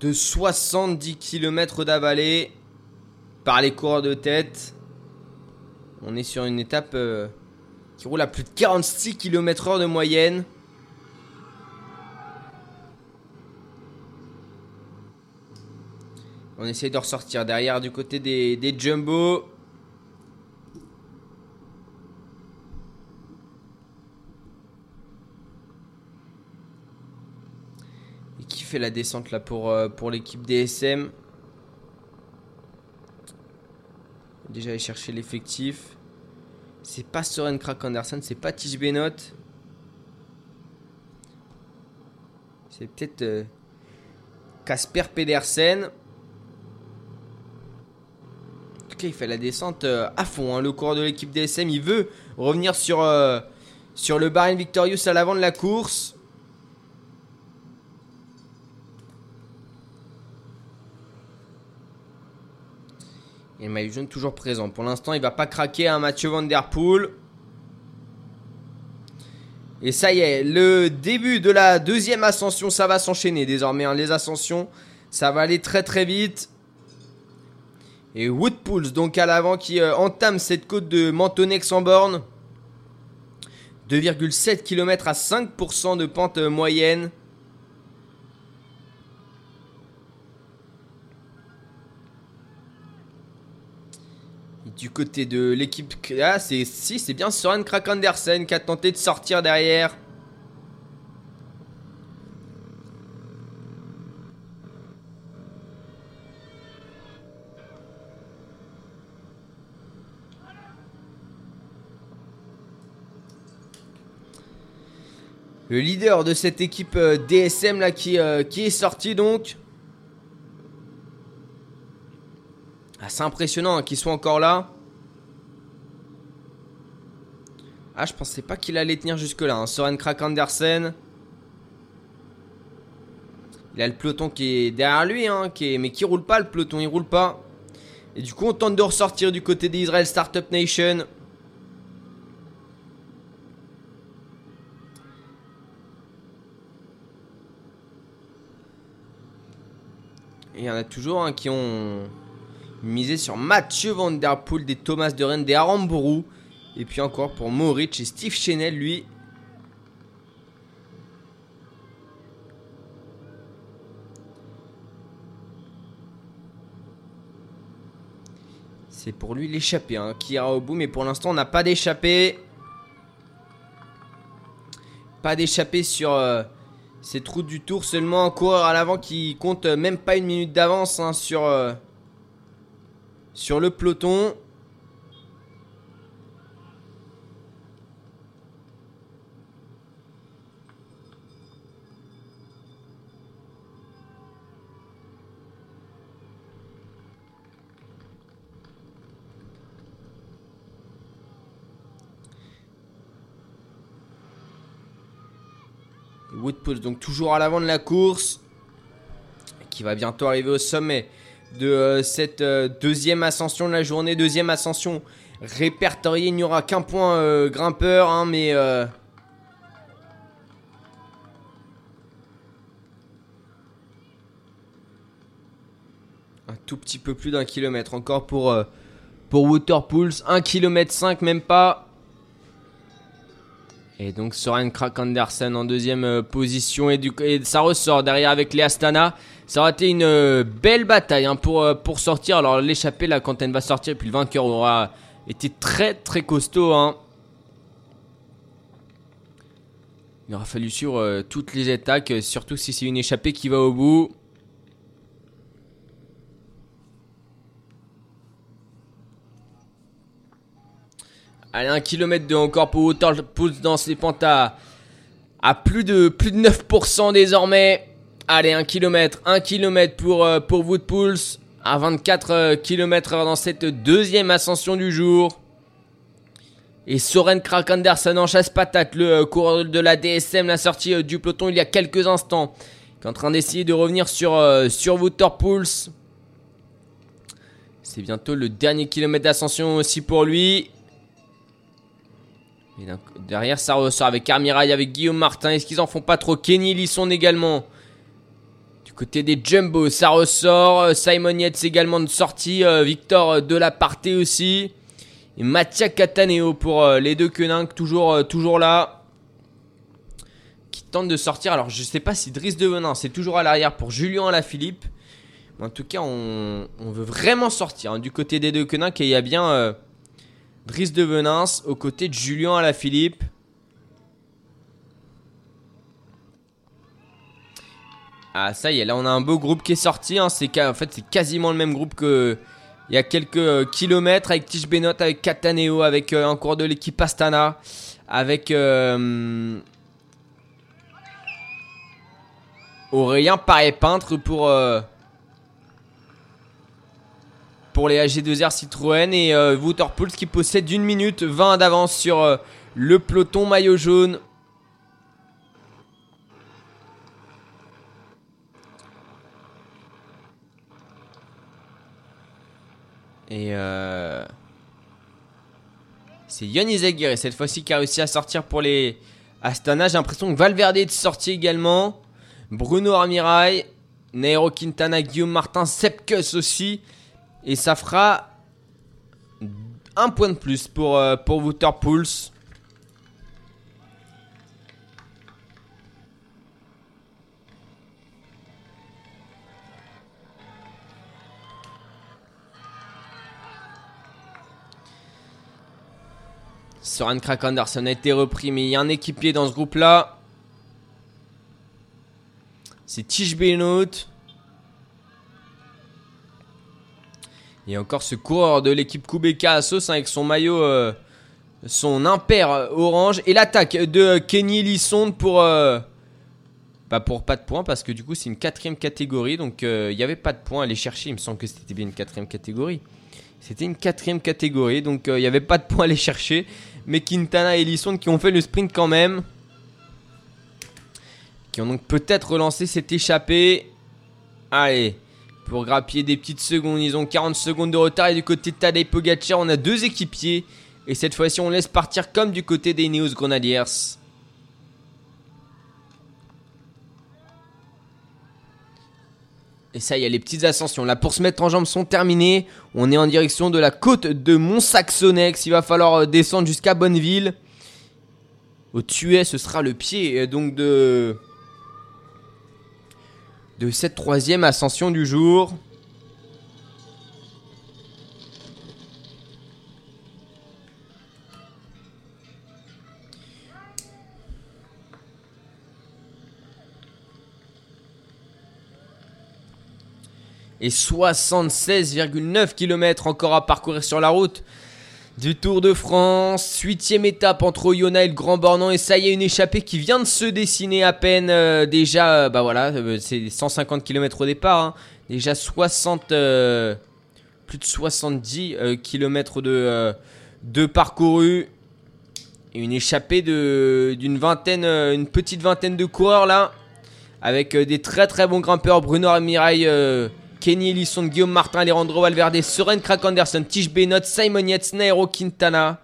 Speaker 5: de 70 km d'avalée par les coureurs de tête. On est sur une étape euh, qui roule à plus de 46 km/h de moyenne. On essaye de ressortir derrière du côté des, des jumbo. Et qui fait la descente là pour, euh, pour l'équipe DSM Déjà aller chercher l'effectif. C'est pas Soren Krak Andersen, c'est pas Tige Benot. C'est peut-être euh, Casper Pedersen. En tout cas, il fait la descente euh, à fond. hein. Le coureur de l'équipe DSM, il veut revenir sur, euh, le Bahrain Victorious à l'avant de la course. Maillot jaune toujours présent. Pour l'instant, il va pas craquer un Mathieu Van Der Poel. Et ça y est, le début de la deuxième ascension, ça va s'enchaîner désormais. hein. Les ascensions, ça va aller très très vite. Et Woodpools, donc à l'avant, qui euh, entame cette côte de Mentonex en borne. 2,7 km à 5% de pente euh, moyenne. Du côté de l'équipe, ah, c'est si, c'est bien Soren Krak Andersen qui a tenté de sortir derrière. Le leader de cette équipe euh, DSM là qui, euh, qui est sorti donc. C'est impressionnant hein, qu'il soit encore là. Ah, je pensais pas qu'il allait tenir jusque là. Hein. Soren Krak Andersen. Il a le peloton qui est derrière lui, hein, qui est... mais qui roule pas le peloton, il roule pas. Et du coup, on tente de ressortir du côté d'Israel Startup Nation. Et il y en a toujours hein, qui ont misé sur Mathieu Van Der des Thomas de Rennes, des Aramburu. Et puis encore pour Moritz et Steve Chenel, lui. C'est pour lui l'échappée hein, qui ira au bout, mais pour l'instant on n'a pas d'échappée. Pas d'échappée sur euh, cette route du tour, seulement un coureur à l'avant qui compte même pas une minute d'avance hein, sur, euh, sur le peloton. Woodpulse donc toujours à l'avant de la course qui va bientôt arriver au sommet de euh, cette euh, deuxième ascension de la journée. Deuxième ascension répertoriée. Il n'y aura qu'un point euh, grimpeur hein, mais un tout petit peu plus d'un kilomètre. Encore pour pour Waterpools 1 km 5 même pas. Et donc Soren Krak Andersen en deuxième position. Et, et ça ressort derrière avec les Astana. Ça aura été une euh, belle bataille hein, pour, euh, pour sortir. Alors l'échappée là quand elle va sortir, puis le vainqueur aura été très très costaud. Hein. Il aura fallu sur euh, toutes les attaques, surtout si c'est une échappée qui va au bout. Allez, un kilomètre de encore pour Waterpools dans ses pentes à, à plus, de, plus de 9% désormais. Allez, 1 km, 1 km pour, euh, pour Woodpools à 24 km dans cette deuxième ascension du jour. Et Soren Krakenderson en chasse patate, le euh, coureur de la DSM, la sortie euh, du peloton il y a quelques instants, qui est en train d'essayer de revenir sur, euh, sur. C'est bientôt le dernier kilomètre d'ascension aussi pour lui. Derrière, ça ressort avec Armirail, avec Guillaume Martin. Est-ce qu'ils en font pas trop? Kenny Lisson également. Côté des Jumbo, ça ressort. Simon Yates également de sortie. Victor de la partie aussi. Et Mattia Cataneo pour euh, les deux queninques, toujours, euh, là. Qui tente de sortir. Alors je sais pas si Driss de Venin c'est toujours à l'arrière pour Julien Alaphilippe. Mais en tout cas, on, veut vraiment sortir hein, du côté des deux queninques. Et il y a bien euh, Driss de Venance aux côtés de Julien Alaphilippe. Ah ça y est, là on a un beau groupe qui est sorti. Hein. C'est en fait c'est quasiment le même groupe que il y a quelques euh, kilomètres avec Tish Benot, avec Cataneo, avec euh, un cours de l'équipe Astana, avec euh, Aurélien Paris Peintre pour, pour les AG2R Citroën et Waterpools qui possède une minute 20 d'avance sur le peloton maillot jaune. Et euh... c'est Yann Izaguirre cette fois-ci qui a réussi à sortir pour les Astana. J'ai l'impression que Valverde est sorti également. Bruno Armirail, Nairo Quintana, Guillaume Martin, Sepkus aussi. Et ça fera un point de plus pour, euh, pour Waterpools. Soren Krak Anderson a été repris, mais il y a un équipier dans ce groupe-là. C'est Tish Benoît. Il y a encore ce coureur de l'équipe Kubeka à sauce avec son maillot, euh, son impair orange. Et l'attaque de Kenny Lisson pour, euh, bah pour pas de points parce que du coup c'est une quatrième catégorie. Donc euh, il n'y avait pas de points à aller chercher. Il me semble que c'était bien une quatrième catégorie. C'était une quatrième catégorie, donc il n'y avait pas de points à aller chercher mais Quintana et Lisson qui ont fait le sprint quand même. Qui ont donc peut-être relancé cette échappée. Allez, pour grappiller des petites secondes, ils ont 40 secondes de retard. Et du côté de Tadej Pogacar, on a deux équipiers. Et cette fois-ci, on laisse partir comme du côté des Neos Grenadiers. Et ça, y a les petites ascensions. Là, pour se mettre en jambes sont terminées. On est en direction de la côte de Mont-Saxonex. Il va falloir euh, descendre jusqu'à Bonneville. Au Tuet, ce sera le pied euh, donc de de cette troisième ascension du jour. Et 76,9 km encore à parcourir sur la route du Tour de France. Huitième étape entre Oyonnax et le Grand Bornand. Et ça y est, une échappée qui vient de se dessiner à peine. Euh, déjà, euh, bah voilà, euh, c'est 150 km au départ. Hein. Déjà 60, plus de 70 km de, parcouru. Et une échappée d'une vingtaine, une petite vingtaine de coureurs là. Avec des très très bons grimpeurs. Bruno Armirail Kenny Ellison, Guillaume Martin, Alejandro Valverde, Soren Krak Anderson, Tish Benot, Simon Yates, Nairo Quintana.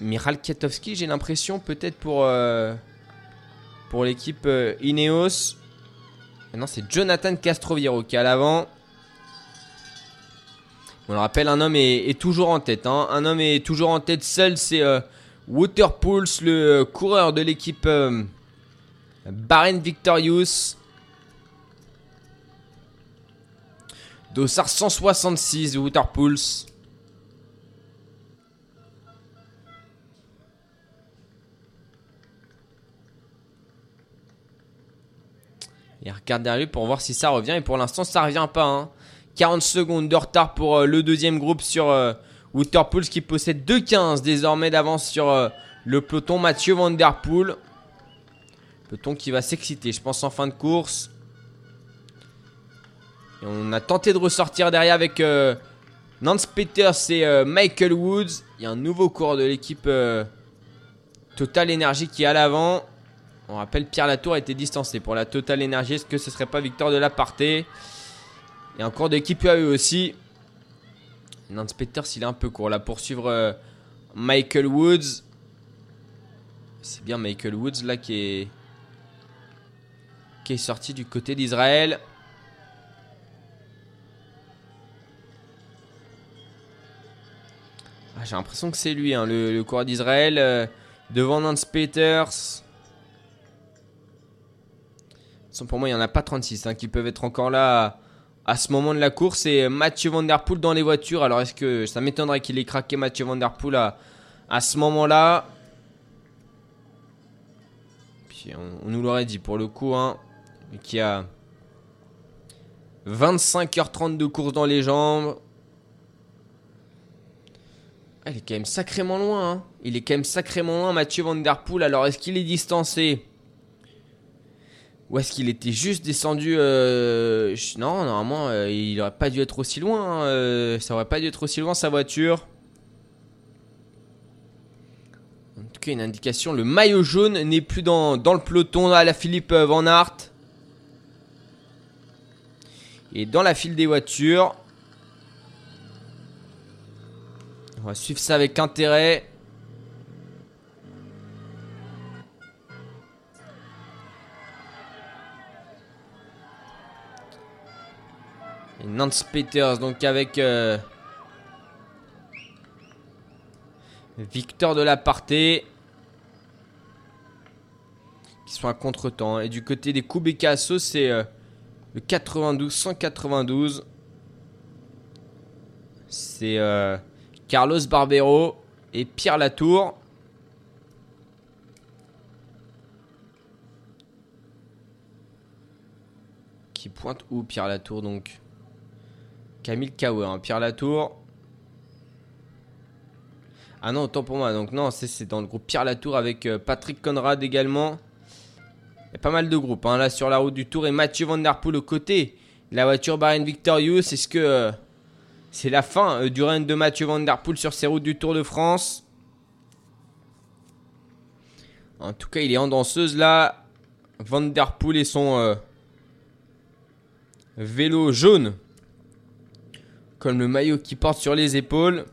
Speaker 5: Miral Kiatowski, j'ai l'impression, peut-être pour, euh, pour l'équipe euh, Ineos. Maintenant, c'est Jonathan Castroviro qui est à l'avant. On le rappelle, un homme est, toujours en tête. Hein. Un homme est toujours en tête seul, c'est euh, Waterpools, le coureur de l'équipe Bahrain Victorious. Dossard 166 Waterpools. Et regarde derrière lui pour voir si ça revient. Et pour l'instant, ça revient pas. 40 hein. secondes de retard pour euh, le deuxième groupe sur euh, Waterpools qui possède 2-15 désormais d'avance sur euh, le peloton Mathieu Van Der Poel. Peloton qui va s'exciter, je pense, en fin de course. On a tenté de ressortir derrière avec euh, Nance Peters et euh, Michael Woods. Il y a un nouveau coureur de l'équipe euh, Total Energy qui est à l'avant. On rappelle Pierre Latour a été distancé pour la Total Energy. Est-ce que ce serait pas Victor de la Parté Il y a un cours d'équipe UAE aussi. Nance Peters il est un peu court là pour suivre Michael Woods. C'est bien Michael Woods là qui est sorti du côté d'Israël. J'ai l'impression que c'est lui, hein, le, le coureur d'Israël, euh, devant Nance Peters. Pour moi, il n'y en a pas 36 hein, qui peuvent être encore là à, ce moment de la course. Et Mathieu Van dans les voitures. Alors, est-ce que ça m'étonnerait qu'il ait craqué Mathieu Van à, à ce moment-là? Puis, on, on nous l'aurait dit pour le coup, hein, qui a 25h30 de course dans les jambes. Ah, Il est quand même sacrément loin. hein. Il est quand même sacrément loin, Mathieu Van Der Poel. Alors, est-ce qu'il est distancé? Ou est-ce qu'il était juste descendu euh, Non, normalement, euh, il aurait pas dû être aussi loin. hein, euh, ça aurait pas dû être aussi loin, sa voiture. En tout cas, une indication. Le maillot jaune n'est plus dans, le peloton à la Philippe Van Aert. Et dans la file des voitures. On va suivre ça avec intérêt. Et Nance Peters, donc avec euh, Victor de la Parté. Qui sont à contre-temps. Et du côté des Kubecasso, c'est le 92, 192. C'est euh, Carlos Barbero et Pierre Latour. Qui pointe où Pierre Latour donc? Camille Kawa, hein, Pierre Latour. Ah non, autant pour moi. Donc non, c'est c'est dans le groupe Pierre Latour avec euh, Patrick Conrad également. Il y a pas mal de groupes hein, là sur la route du Tour et Mathieu Van Der Poel au côté. La voiture Bahrain Victorious, est-ce que euh, c'est la fin euh, du règne de Mathieu Van sur ces routes du Tour de France En tout cas, il est en danseuse là. Van Der et son euh, vélo jaune. Comme le maillot qu'il porte sur les épaules.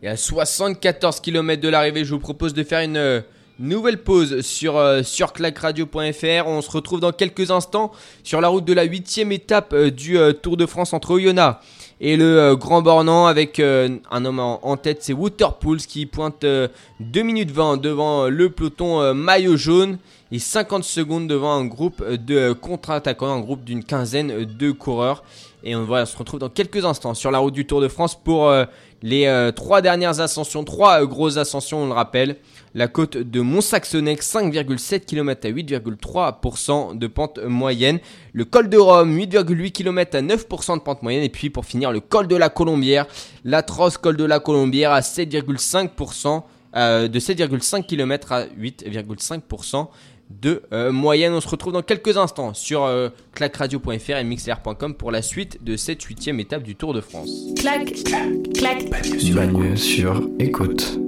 Speaker 5: Et à 74 km de l'arrivée, je vous propose de faire une euh, nouvelle pause sur, euh, sur clacradio.fr. On se retrouve dans quelques instants sur la route de la huitième étape euh, du euh, Tour de France entre Oyonnax et le euh, Grand Bornand avec un homme en, tête, c'est Waterpools qui pointe euh, 2 minutes 20 devant le peloton maillot jaune et 50 secondes devant un groupe de contre-attaquants, un groupe d'une quinzaine de coureurs. Et on, se retrouve dans quelques instants sur la route du Tour de France pour les trois dernières ascensions, trois grosses ascensions, on le rappelle. La côte de Mont-Saxonnex, 5,7 km à 8,3% de pente moyenne. Le col de Rome, 8,8 km à 9% de pente moyenne. Et puis pour finir, le col de la Colombière, l'atroce col de la Colombière à 7,5%, euh, de 7,5 km à 8,5% de euh, moyenne. On se retrouve dans quelques instants sur euh, clacradio.fr et mixlr.com pour la suite de cette huitième étape du Tour de France.
Speaker 1: clac, clac,
Speaker 2: Bagne sur écoute.